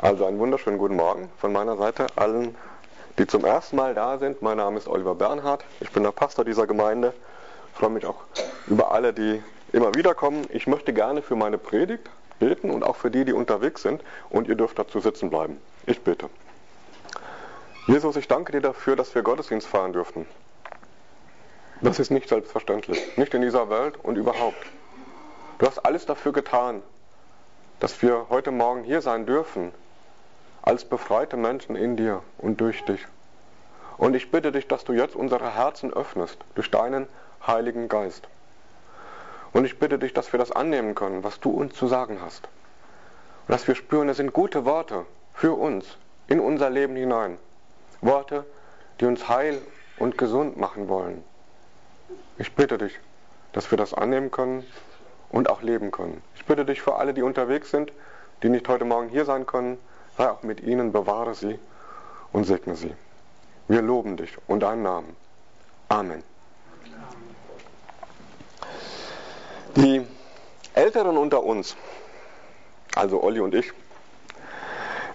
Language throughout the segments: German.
Also einen wunderschönen guten Morgen von meiner Seite allen, die zum ersten Mal da sind. Mein Name ist Oliver Bernhard. Ich bin der Pastor dieser Gemeinde. Ich freue mich auch über alle, die immer wieder kommen. Ich möchte gerne für meine Predigt beten und auch für die, die unterwegs sind. Und ihr dürft dazu sitzen bleiben. Ich bete. Jesus, ich danke dir dafür, dass wir Gottesdienst feiern dürften. Das ist nicht selbstverständlich. Nicht in dieser Welt und überhaupt. Du hast alles dafür getan, dass wir heute Morgen hier sein dürfen, als befreite Menschen in dir und durch dich. Und ich bitte dich, dass du jetzt unsere Herzen öffnest durch deinen Heiligen Geist. Und ich bitte dich, dass wir das annehmen können, was du uns zu sagen hast. Und dass wir spüren, es sind gute Worte für uns, in unser Leben hinein. Worte, die uns heil und gesund machen wollen. Ich bitte dich, dass wir das annehmen können und auch leben können. Ich bitte dich für alle, die unterwegs sind, die nicht heute Morgen hier sein können, sei auch mit ihnen, bewahre sie und segne sie. Wir loben dich und deinen Namen. Amen. Die Älteren unter uns, also Olli und ich,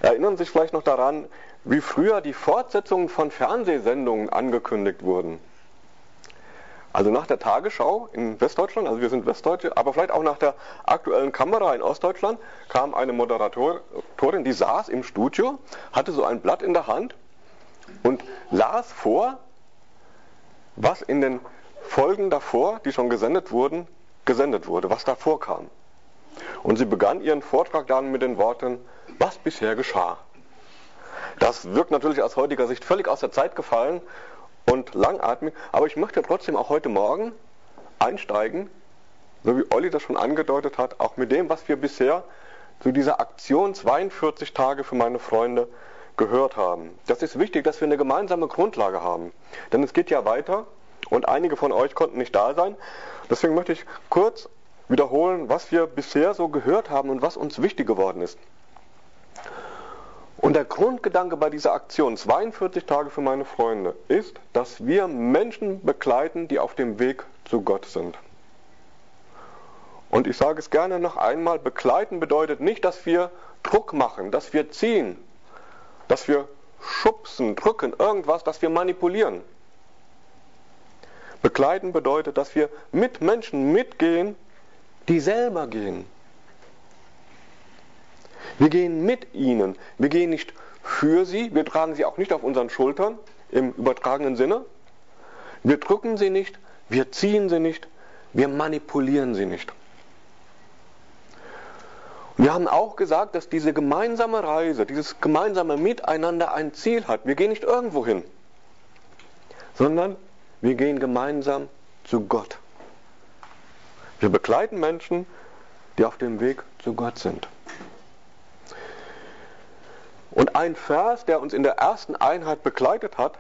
erinnern sich vielleicht noch daran, wie früher die Fortsetzungen von Fernsehsendungen angekündigt wurden. Also nach der Tagesschau in Westdeutschland, also wir sind Westdeutsche, aber vielleicht auch nach der aktuellen Kamera in Ostdeutschland, kam eine Moderatorin, die saß im Studio, hatte so ein Blatt in der Hand und las vor, was in den Folgen davor, die schon gesendet wurden, gesendet wurde, was davor kam. Und sie begann ihren Vortrag dann mit den Worten, was bisher geschah. Das wirkt natürlich aus heutiger Sicht völlig aus der Zeit gefallen und langatmig, aber ich möchte trotzdem auch heute Morgen einsteigen, so wie Olli das schon angedeutet hat, auch mit dem, was wir bisher zu dieser Aktion 42 Tage für meine Freunde gehört haben. Das ist wichtig, dass wir eine gemeinsame Grundlage haben, denn es geht ja weiter und einige von euch konnten nicht da sein. Deswegen möchte ich kurz wiederholen, was wir bisher so gehört haben und was uns wichtig geworden ist. Und der Grundgedanke bei dieser Aktion 42 Tage für meine Freunde ist, dass wir Menschen begleiten, die auf dem Weg zu Gott sind. Und ich sage es gerne noch einmal, begleiten bedeutet nicht, dass wir Druck machen, dass wir ziehen, dass wir schubsen, drücken, irgendwas, dass wir manipulieren. Begleiten bedeutet, dass wir mit Menschen mitgehen, die selber gehen. Wir gehen mit ihnen. Wir gehen nicht für sie. Wir tragen sie auch nicht auf unseren Schultern im übertragenen Sinne. Wir drücken sie nicht. Wir ziehen sie nicht. Wir manipulieren sie nicht. Wir haben auch gesagt, dass diese gemeinsame Reise, dieses gemeinsame Miteinander ein Ziel hat. Wir gehen nicht irgendwo hin, sondern wir gehen gemeinsam zu Gott. Wir begleiten Menschen, die auf dem Weg zu Gott sind. Und ein Vers, der uns in der ersten Einheit begleitet hat,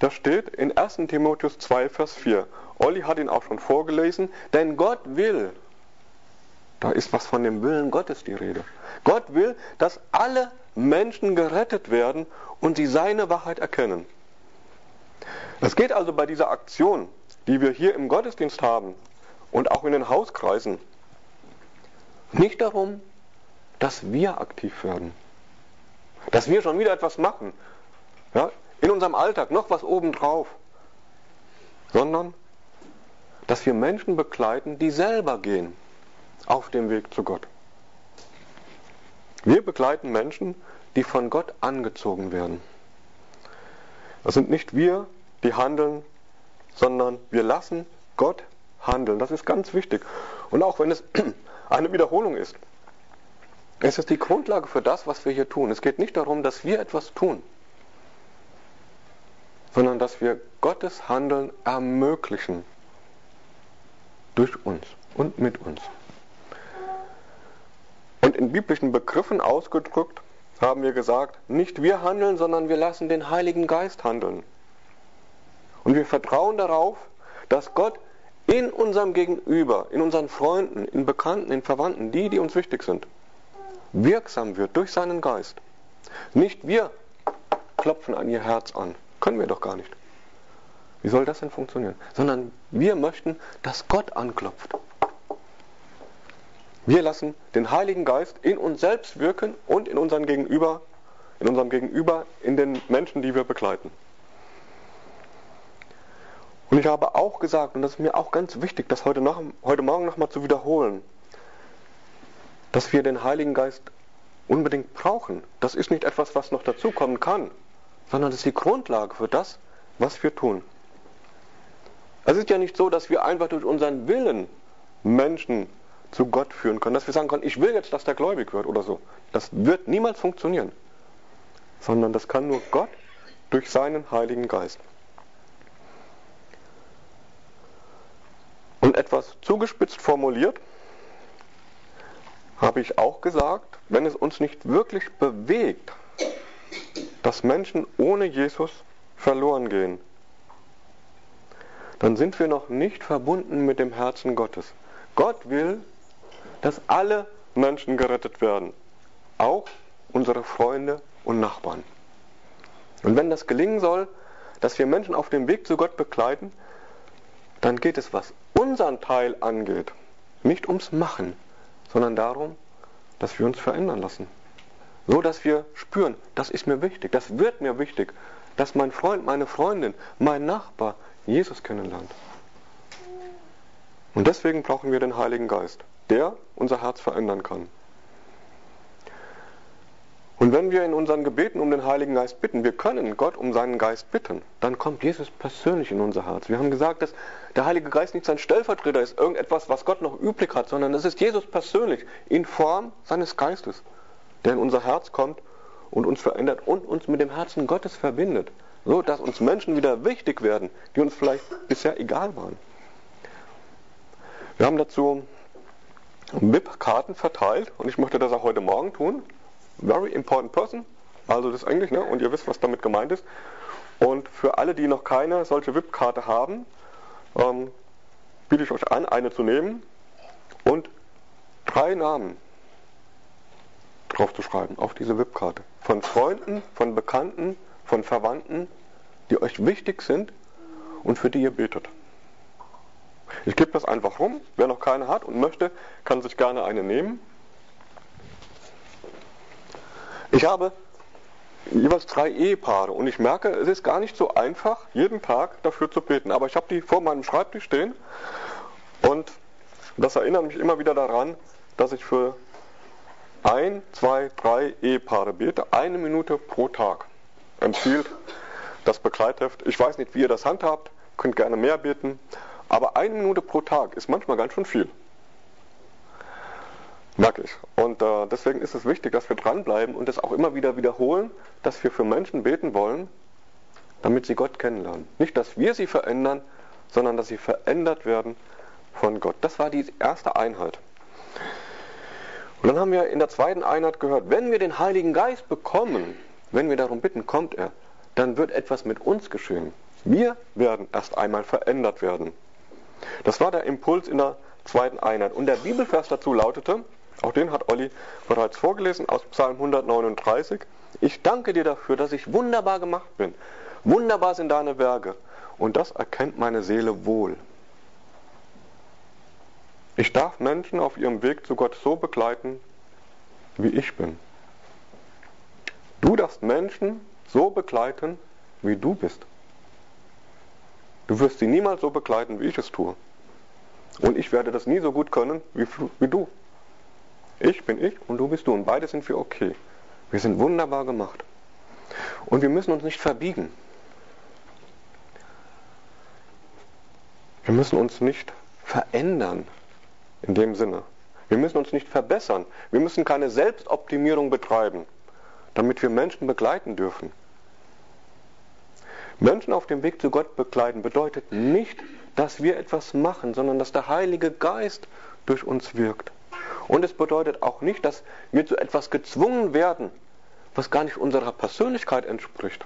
das steht in 1 Timotheus 2, Vers 4. Olli hat ihn auch schon vorgelesen, denn Gott will, da ist was von dem Willen Gottes die Rede. Gott will, dass alle Menschen gerettet werden und sie seine Wahrheit erkennen. Es geht also bei dieser Aktion, die wir hier im Gottesdienst haben und auch in den Hauskreisen, nicht darum, dass wir aktiv werden dass wir schon wieder etwas machen. Ja, in unserem Alltag noch was obendrauf. Sondern, dass wir Menschen begleiten, die selber gehen auf dem Weg zu Gott. Wir begleiten Menschen, die von Gott angezogen werden. Das sind nicht wir, die handeln, sondern wir lassen Gott handeln. Das ist ganz wichtig. Und auch wenn es eine Wiederholung ist, es ist die Grundlage für das, was wir hier tun. Es geht nicht darum, dass wir etwas tun, sondern dass wir Gottes Handeln ermöglichen. Durch uns und mit uns. Und in biblischen Begriffen ausgedrückt haben wir gesagt, nicht wir handeln, sondern wir lassen den Heiligen Geist handeln. Und wir vertrauen darauf, dass Gott in unserem Gegenüber, in unseren Freunden, in Bekannten, in Verwandten, die, die uns wichtig sind, wirksam wird durch seinen Geist. Nicht wir klopfen an ihr Herz an. Können wir doch gar nicht. Wie soll das denn funktionieren? Sondern wir möchten, dass Gott anklopft. Wir lassen den Heiligen Geist in uns selbst wirken und in unseren Gegenüber, in unserem Gegenüber, in den Menschen, die wir begleiten. Und ich habe auch gesagt, und das ist mir auch ganz wichtig, das heute, nach, heute Morgen nochmal zu wiederholen, dass wir den Heiligen Geist unbedingt brauchen. Das ist nicht etwas, was noch dazukommen kann, sondern das ist die Grundlage für das, was wir tun. Es ist ja nicht so, dass wir einfach durch unseren Willen Menschen zu Gott führen können, dass wir sagen können, ich will jetzt, dass der gläubig wird oder so. Das wird niemals funktionieren, sondern das kann nur Gott durch seinen Heiligen Geist. Und etwas zugespitzt formuliert, habe ich auch gesagt, wenn es uns nicht wirklich bewegt, dass Menschen ohne Jesus verloren gehen, dann sind wir noch nicht verbunden mit dem Herzen Gottes. Gott will, dass alle Menschen gerettet werden, auch unsere Freunde und Nachbarn. Und wenn das gelingen soll, dass wir Menschen auf dem Weg zu Gott begleiten, dann geht es, was unseren Teil angeht, nicht ums Machen, sondern darum, dass wir uns verändern lassen. So dass wir spüren, das ist mir wichtig, das wird mir wichtig, dass mein Freund, meine Freundin, mein Nachbar Jesus kennenlernt. Und deswegen brauchen wir den Heiligen Geist, der unser Herz verändern kann. Und wenn wir in unseren Gebeten um den Heiligen Geist bitten, wir können Gott um seinen Geist bitten, dann kommt Jesus persönlich in unser Herz. Wir haben gesagt, dass der Heilige Geist nicht sein Stellvertreter ist, irgendetwas, was Gott noch üblich hat, sondern es ist Jesus persönlich in Form seines Geistes, der in unser Herz kommt und uns verändert und uns mit dem Herzen Gottes verbindet, so dass uns Menschen wieder wichtig werden, die uns vielleicht bisher egal waren. Wir haben dazu VIP-Karten verteilt und ich möchte das auch heute Morgen tun. Very important person, also das ist Englisch, ne? und ihr wisst, was damit gemeint ist. Und für alle, die noch keine solche VIP-Karte haben, ähm, biete ich euch an, eine zu nehmen und drei Namen drauf zu schreiben auf diese VIP-Karte. Von Freunden, von Bekannten, von Verwandten, die euch wichtig sind und für die ihr betet. Ich gebe das einfach rum. Wer noch keine hat und möchte, kann sich gerne eine nehmen. Ich habe jeweils drei Ehepaare und ich merke, es ist gar nicht so einfach, jeden Tag dafür zu beten. Aber ich habe die vor meinem Schreibtisch stehen und das erinnert mich immer wieder daran, dass ich für ein, zwei, drei Ehepaare bete, eine Minute pro Tag. Empfiehlt das Begleitheft. Ich weiß nicht, wie ihr das handhabt, könnt gerne mehr beten, aber eine Minute pro Tag ist manchmal ganz schön viel. Merke ich. Und äh, deswegen ist es wichtig, dass wir dranbleiben und das auch immer wieder wiederholen, dass wir für Menschen beten wollen, damit sie Gott kennenlernen. Nicht, dass wir sie verändern, sondern dass sie verändert werden von Gott. Das war die erste Einheit. Und dann haben wir in der zweiten Einheit gehört, wenn wir den Heiligen Geist bekommen, wenn wir darum bitten, kommt er, dann wird etwas mit uns geschehen. Wir werden erst einmal verändert werden. Das war der Impuls in der zweiten Einheit. Und der Bibelvers dazu lautete, auch den hat Olli bereits vorgelesen aus Psalm 139. Ich danke dir dafür, dass ich wunderbar gemacht bin. Wunderbar sind deine Werke. Und das erkennt meine Seele wohl. Ich darf Menschen auf ihrem Weg zu Gott so begleiten, wie ich bin. Du darfst Menschen so begleiten, wie du bist. Du wirst sie niemals so begleiten, wie ich es tue. Und ich werde das nie so gut können wie, wie du. Ich bin ich und du bist du und beide sind wir okay. Wir sind wunderbar gemacht. Und wir müssen uns nicht verbiegen. Wir müssen uns nicht verändern in dem Sinne. Wir müssen uns nicht verbessern. Wir müssen keine Selbstoptimierung betreiben, damit wir Menschen begleiten dürfen. Menschen auf dem Weg zu Gott begleiten bedeutet nicht, dass wir etwas machen, sondern dass der Heilige Geist durch uns wirkt. Und es bedeutet auch nicht, dass wir zu etwas gezwungen werden, was gar nicht unserer Persönlichkeit entspricht.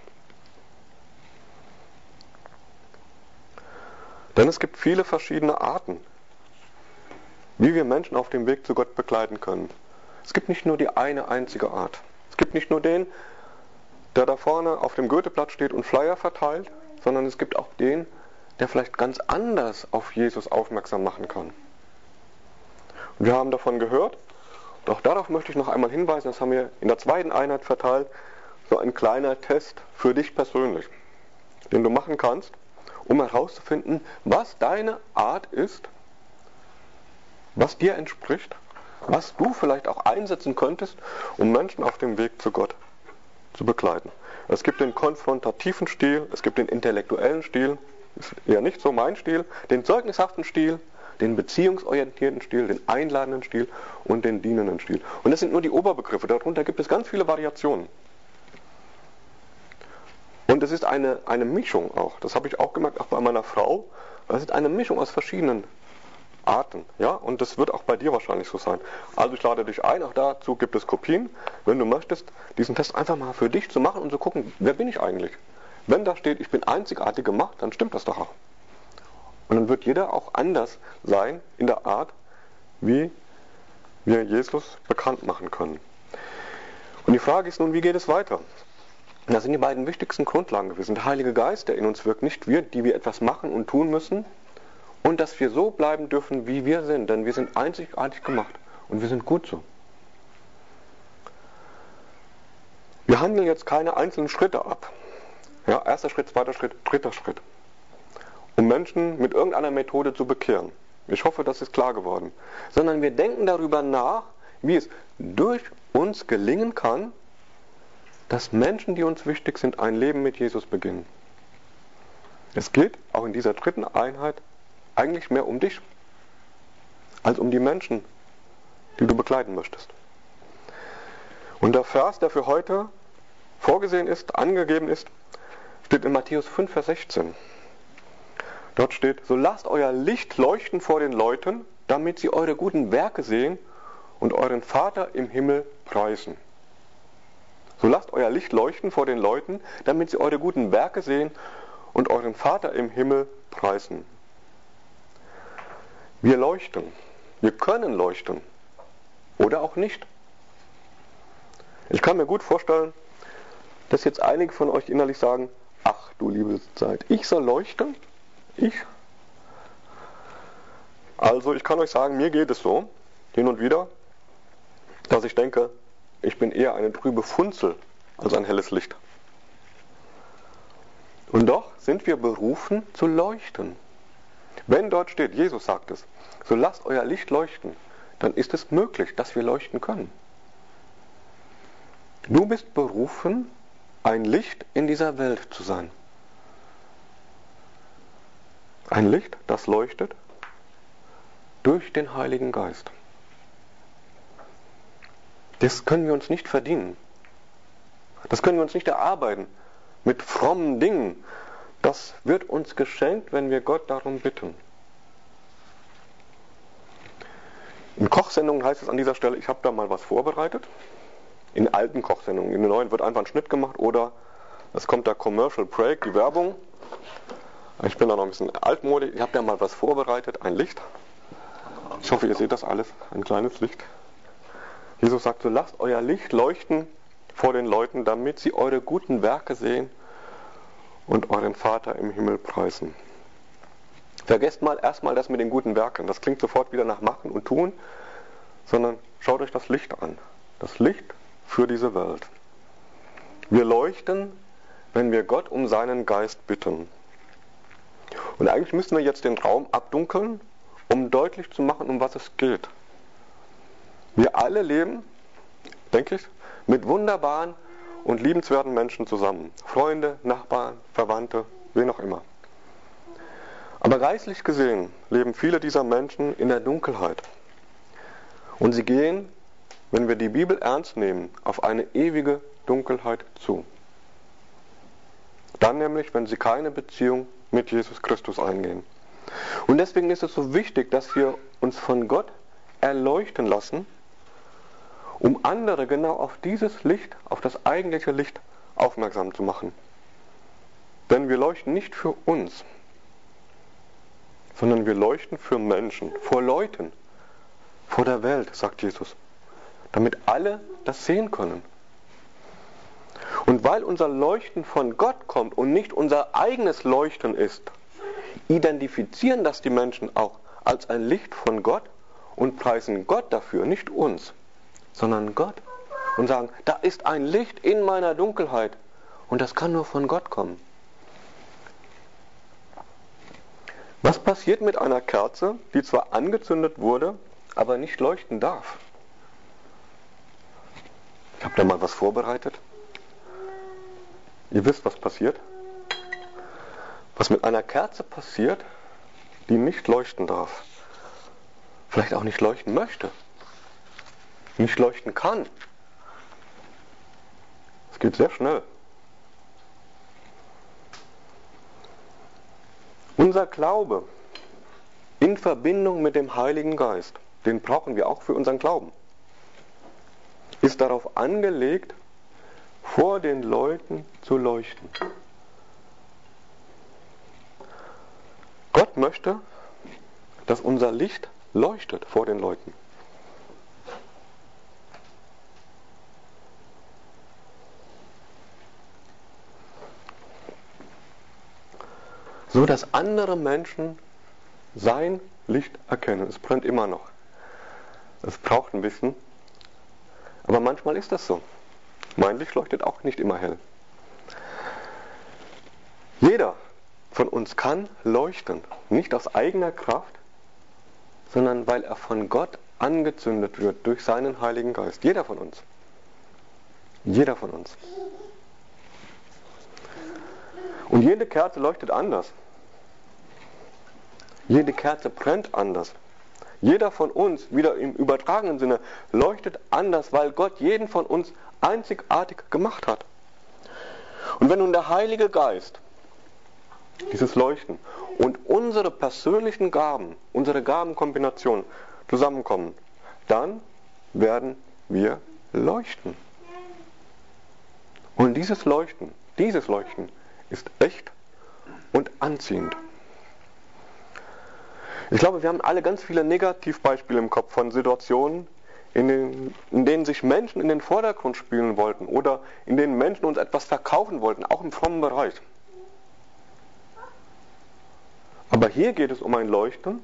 Denn es gibt viele verschiedene Arten, wie wir Menschen auf dem Weg zu Gott begleiten können. Es gibt nicht nur die eine einzige Art. Es gibt nicht nur den, der da vorne auf dem Goetheplatz steht und Flyer verteilt, sondern es gibt auch den, der vielleicht ganz anders auf Jesus aufmerksam machen kann. Und wir haben davon gehört. Und auch darauf möchte ich noch einmal hinweisen, das haben wir in der zweiten Einheit verteilt, so ein kleiner Test für dich persönlich, den du machen kannst, um herauszufinden, was deine Art ist, was dir entspricht, was du vielleicht auch einsetzen könntest, um Menschen auf dem Weg zu Gott zu begleiten. Es gibt den konfrontativen Stil, es gibt den intellektuellen Stil, ist eher nicht so mein Stil, den zeugnishaften Stil, den beziehungsorientierten Stil, den einladenden Stil und den dienenden Stil. Und das sind nur die Oberbegriffe, darunter gibt es ganz viele Variationen. Und es ist eine, eine Mischung auch, das habe ich auch gemerkt, auch bei meiner Frau, es ist eine Mischung aus verschiedenen Arten. Ja? Und das wird auch bei dir wahrscheinlich so sein. Also ich lade dich ein, auch dazu gibt es Kopien, wenn du möchtest, diesen Test einfach mal für dich zu machen und zu gucken, wer bin ich eigentlich? Wenn da steht, ich bin einzigartig gemacht, dann stimmt das doch auch. Und dann wird jeder auch anders sein in der Art, wie wir Jesus bekannt machen können. Und die Frage ist nun, wie geht es weiter? Das sind die beiden wichtigsten Grundlagen gewesen. Der Heilige Geist, der in uns wirkt, nicht wir, die wir etwas machen und tun müssen, und dass wir so bleiben dürfen, wie wir sind, denn wir sind einzigartig gemacht und wir sind gut so. Wir handeln jetzt keine einzelnen Schritte ab. Ja, erster Schritt, zweiter Schritt, dritter Schritt. Menschen mit irgendeiner Methode zu bekehren. Ich hoffe, das ist klar geworden. Sondern wir denken darüber nach, wie es durch uns gelingen kann, dass Menschen, die uns wichtig sind, ein Leben mit Jesus beginnen. Es geht auch in dieser dritten Einheit eigentlich mehr um dich als um die Menschen, die du begleiten möchtest. Und der Vers, der für heute vorgesehen ist, angegeben ist, steht in Matthäus 5, Vers 16. Dort steht, so lasst euer Licht leuchten vor den Leuten, damit sie eure guten Werke sehen und euren Vater im Himmel preisen. So lasst euer Licht leuchten vor den Leuten, damit sie eure guten Werke sehen und euren Vater im Himmel preisen. Wir leuchten. Wir können leuchten. Oder auch nicht. Ich kann mir gut vorstellen, dass jetzt einige von euch innerlich sagen, ach du liebe Zeit, ich soll leuchten? Ich? Also ich kann euch sagen, mir geht es so, hin und wieder, dass ich denke, ich bin eher eine trübe Funzel als ein helles Licht. Und doch sind wir berufen zu leuchten. Wenn dort steht, Jesus sagt es, so lasst euer Licht leuchten, dann ist es möglich, dass wir leuchten können. Du bist berufen, ein Licht in dieser Welt zu sein. Ein Licht, das leuchtet durch den Heiligen Geist. Das können wir uns nicht verdienen. Das können wir uns nicht erarbeiten mit frommen Dingen. Das wird uns geschenkt, wenn wir Gott darum bitten. In Kochsendungen heißt es an dieser Stelle, ich habe da mal was vorbereitet. In alten Kochsendungen. In den neuen wird einfach ein Schnitt gemacht oder es kommt der Commercial Break, die Werbung. Ich bin da noch ein bisschen altmodig. Ich habe da mal was vorbereitet, ein Licht. Ich hoffe, ihr seht das alles, ein kleines Licht. Jesus sagt so, lasst euer Licht leuchten vor den Leuten, damit sie eure guten Werke sehen und euren Vater im Himmel preisen. Vergesst mal erstmal das mit den guten Werken. Das klingt sofort wieder nach Machen und Tun, sondern schaut euch das Licht an. Das Licht für diese Welt. Wir leuchten, wenn wir Gott um seinen Geist bitten. Und eigentlich müssen wir jetzt den Raum abdunkeln, um deutlich zu machen, um was es geht. Wir alle leben, denke ich, mit wunderbaren und liebenswerten Menschen zusammen. Freunde, Nachbarn, Verwandte, wen auch immer. Aber geistlich gesehen leben viele dieser Menschen in der Dunkelheit. Und sie gehen, wenn wir die Bibel ernst nehmen, auf eine ewige Dunkelheit zu. Dann nämlich, wenn sie keine Beziehung mit Jesus Christus eingehen. Und deswegen ist es so wichtig, dass wir uns von Gott erleuchten lassen, um andere genau auf dieses Licht, auf das eigentliche Licht aufmerksam zu machen. Denn wir leuchten nicht für uns, sondern wir leuchten für Menschen, vor Leuten, vor der Welt, sagt Jesus, damit alle das sehen können. Und weil unser Leuchten von Gott kommt und nicht unser eigenes Leuchten ist, identifizieren das die Menschen auch als ein Licht von Gott und preisen Gott dafür, nicht uns, sondern Gott und sagen, da ist ein Licht in meiner Dunkelheit und das kann nur von Gott kommen. Was passiert mit einer Kerze, die zwar angezündet wurde, aber nicht leuchten darf? Ich habe da mal was vorbereitet. Ihr wisst, was passiert? Was mit einer Kerze passiert, die nicht leuchten darf. Vielleicht auch nicht leuchten möchte. Nicht leuchten kann. Es geht sehr schnell. Unser Glaube in Verbindung mit dem Heiligen Geist, den brauchen wir auch für unseren Glauben ist darauf angelegt, vor den Leuten zu leuchten. Gott möchte, dass unser Licht leuchtet vor den Leuten. So dass andere Menschen sein Licht erkennen. Es brennt immer noch. Es braucht ein bisschen, aber manchmal ist das so. Mein Licht leuchtet auch nicht immer hell. Jeder von uns kann leuchten, nicht aus eigener Kraft, sondern weil er von Gott angezündet wird durch seinen Heiligen Geist. Jeder von uns. Jeder von uns. Und jede Kerze leuchtet anders. Jede Kerze brennt anders. Jeder von uns, wieder im übertragenen Sinne, leuchtet anders, weil Gott jeden von uns einzigartig gemacht hat. Und wenn nun der Heilige Geist, dieses Leuchten und unsere persönlichen Gaben, unsere Gabenkombination zusammenkommen, dann werden wir leuchten. Und dieses Leuchten, dieses Leuchten ist echt und anziehend. Ich glaube, wir haben alle ganz viele Negativbeispiele im Kopf von Situationen, in, den, in, denen sich Menschen in den Vordergrund spielen wollten oder in denen Menschen uns etwas verkaufen wollten, auch im frommen Bereich. Aber hier geht es um ein Leuchten,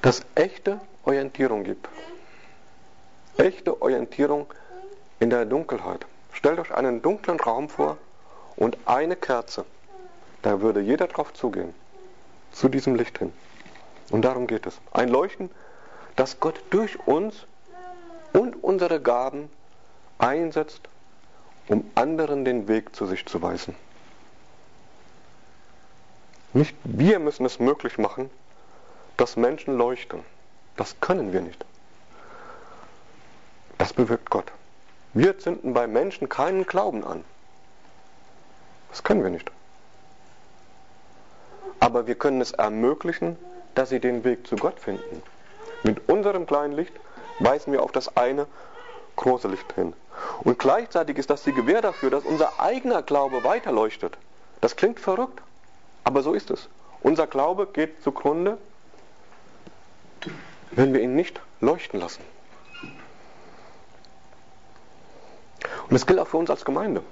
das echte Orientierung gibt. Echte Orientierung in der Dunkelheit. Stellt euch einen dunklen Raum vor und eine Kerze. Da würde jeder drauf zugehen zu diesem Licht hin. Und darum geht es. Ein Leuchten, das Gott durch uns und unsere Gaben einsetzt, um anderen den Weg zu sich zu weisen. Nicht wir müssen es möglich machen, dass Menschen leuchten. Das können wir nicht. Das bewirkt Gott. Wir zünden bei Menschen keinen Glauben an. Das können wir nicht aber wir können es ermöglichen, dass sie den Weg zu Gott finden. Mit unserem kleinen Licht weisen wir auf das eine große Licht hin. Und gleichzeitig ist das die Gewähr dafür, dass unser eigener Glaube weiterleuchtet. Das klingt verrückt, aber so ist es. Unser Glaube geht zugrunde, wenn wir ihn nicht leuchten lassen. Und das gilt auch für uns als Gemeinde.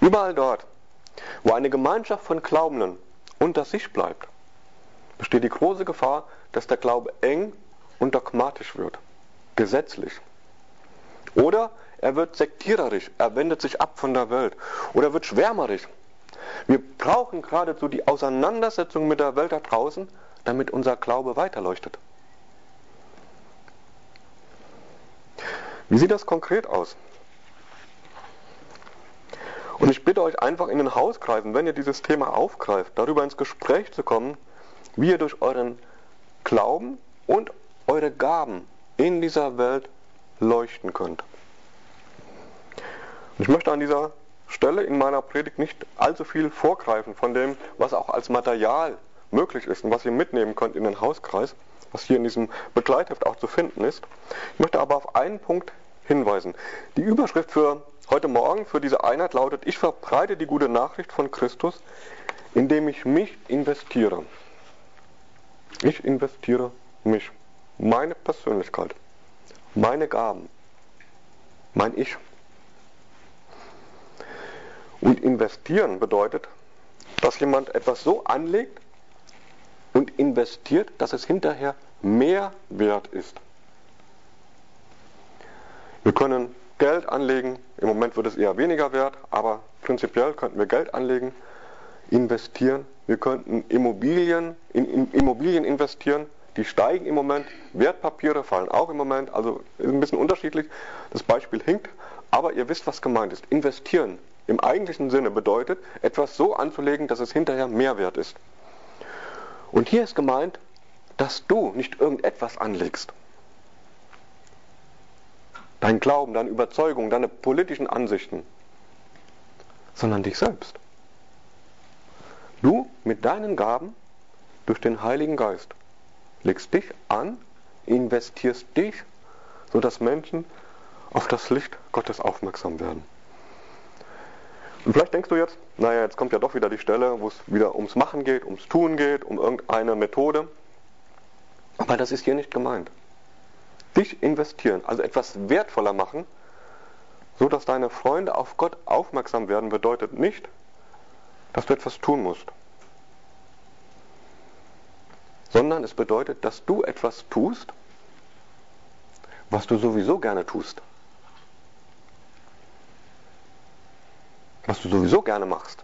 Überall dort, wo eine Gemeinschaft von Glaubenden unter sich bleibt, besteht die große Gefahr, dass der Glaube eng und dogmatisch wird, gesetzlich. Oder er wird sektiererisch, er wendet sich ab von der Welt. Oder er wird schwärmerisch. Wir brauchen geradezu die Auseinandersetzung mit der Welt da draußen, damit unser Glaube weiterleuchtet. Wie sieht das konkret aus? Und ich bitte euch einfach in den Hauskreisen, wenn ihr dieses Thema aufgreift, darüber ins Gespräch zu kommen, wie ihr durch euren Glauben und eure Gaben in dieser Welt leuchten könnt. Und ich möchte an dieser Stelle in meiner Predigt nicht allzu viel vorgreifen von dem, was auch als Material möglich ist und was ihr mitnehmen könnt in den Hauskreis, was hier in diesem Begleitheft auch zu finden ist. Ich möchte aber auf einen Punkt hinweisen. Die Überschrift für heute Morgen für diese Einheit lautet, ich verbreite die gute Nachricht von Christus, indem ich mich investiere. Ich investiere mich, meine Persönlichkeit, meine Gaben, mein Ich. Und investieren bedeutet dass jemand etwas so anlegt und investiert, dass es hinterher mehr wert ist. Wir können Geld anlegen, im Moment wird es eher weniger wert, aber prinzipiell könnten wir Geld anlegen, investieren, wir könnten Immobilien, in Immobilien investieren, die steigen im Moment, Wertpapiere fallen auch im Moment, also ist ein bisschen unterschiedlich, das Beispiel hinkt, aber ihr wisst, was gemeint ist. Investieren im eigentlichen Sinne bedeutet, etwas so anzulegen, dass es hinterher mehr wert ist. Und hier ist gemeint, dass du nicht irgendetwas anlegst. Dein Glauben, deine Überzeugung, deine politischen Ansichten, sondern dich selbst. Du mit deinen Gaben durch den Heiligen Geist legst dich an, investierst dich, sodass Menschen auf das Licht Gottes aufmerksam werden. Und vielleicht denkst du jetzt, naja, jetzt kommt ja doch wieder die Stelle, wo es wieder ums Machen geht, ums Tun geht, um irgendeine Methode. Aber das ist hier nicht gemeint. Dich investieren, also etwas wertvoller machen, so dass deine Freunde auf Gott aufmerksam werden, bedeutet nicht, dass du etwas tun musst. Sondern es bedeutet, dass du etwas tust, was du sowieso gerne tust. was du sowieso gerne machst,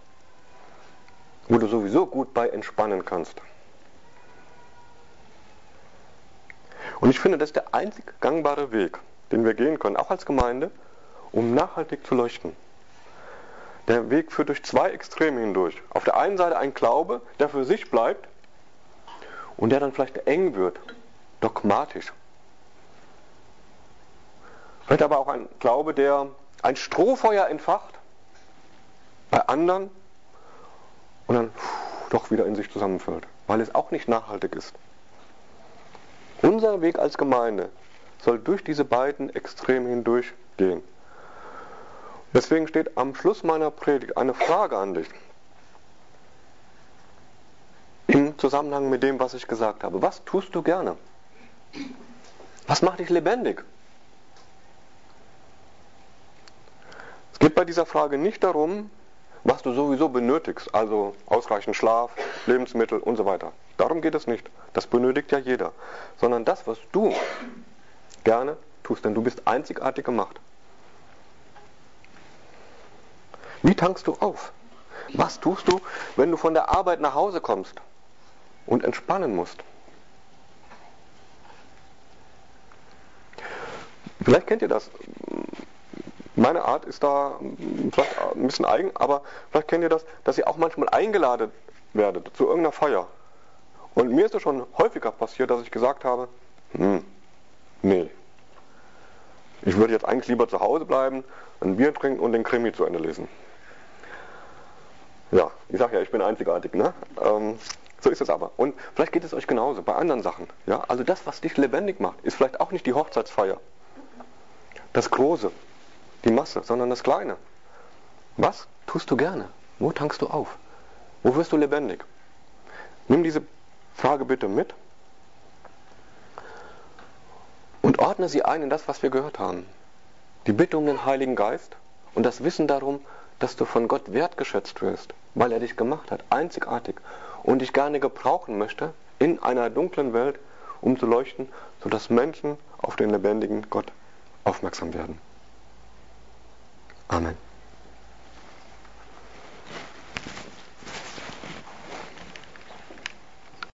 wo du sowieso gut bei entspannen kannst. Und ich finde, das ist der einzig gangbare Weg, den wir gehen können, auch als Gemeinde, um nachhaltig zu leuchten. Der Weg führt durch zwei Extreme hindurch. Auf der einen Seite ein Glaube, der für sich bleibt und der dann vielleicht eng wird, dogmatisch. Vielleicht aber auch ein Glaube, der ein Strohfeuer entfacht bei anderen und dann doch wieder in sich zusammenfällt, weil es auch nicht nachhaltig ist. Unser Weg als Gemeinde soll durch diese beiden Extreme hindurch gehen. Deswegen steht am Schluss meiner Predigt eine Frage an dich. Im Zusammenhang mit dem, was ich gesagt habe. Was tust du gerne? Was macht dich lebendig? Es geht bei dieser Frage nicht darum, was du sowieso benötigst, also ausreichend Schlaf, Lebensmittel und so weiter. Darum geht es nicht. Das benötigt ja jeder. Sondern das, was du gerne tust, denn du bist einzigartig gemacht. Wie tankst du auf? Was tust du, wenn du von der Arbeit nach Hause kommst und entspannen musst? Vielleicht kennt ihr das. Meine Art ist da vielleicht ein bisschen eigen, aber vielleicht kennt ihr das, dass ihr auch manchmal eingeladen werdet zu irgendeiner Feier. Und mir ist es schon häufiger passiert, dass ich gesagt habe, hm, nee, ich würde jetzt eigentlich lieber zu Hause bleiben, ein Bier trinken und den Krimi zu Ende lesen. Ja, ich sage ja, ich bin einzigartig, ne? Ähm, so ist es aber. Und vielleicht geht es euch genauso bei anderen Sachen. Ja? Also das, was dich lebendig macht, ist vielleicht auch nicht die Hochzeitsfeier. Das Große, die Masse, sondern das Kleine. Was tust du gerne? Wo tankst du auf? Wo wirst du lebendig? Nimm diese Frage bitte mit und ordne sie ein in das, was wir gehört haben. Die Bitte um den Heiligen Geist und das Wissen darum, dass du von Gott wertgeschätzt wirst, weil er dich gemacht hat, einzigartig und dich gerne gebrauchen möchte in einer dunklen Welt, um zu leuchten, sodass Menschen auf den lebendigen Gott aufmerksam werden. Amen.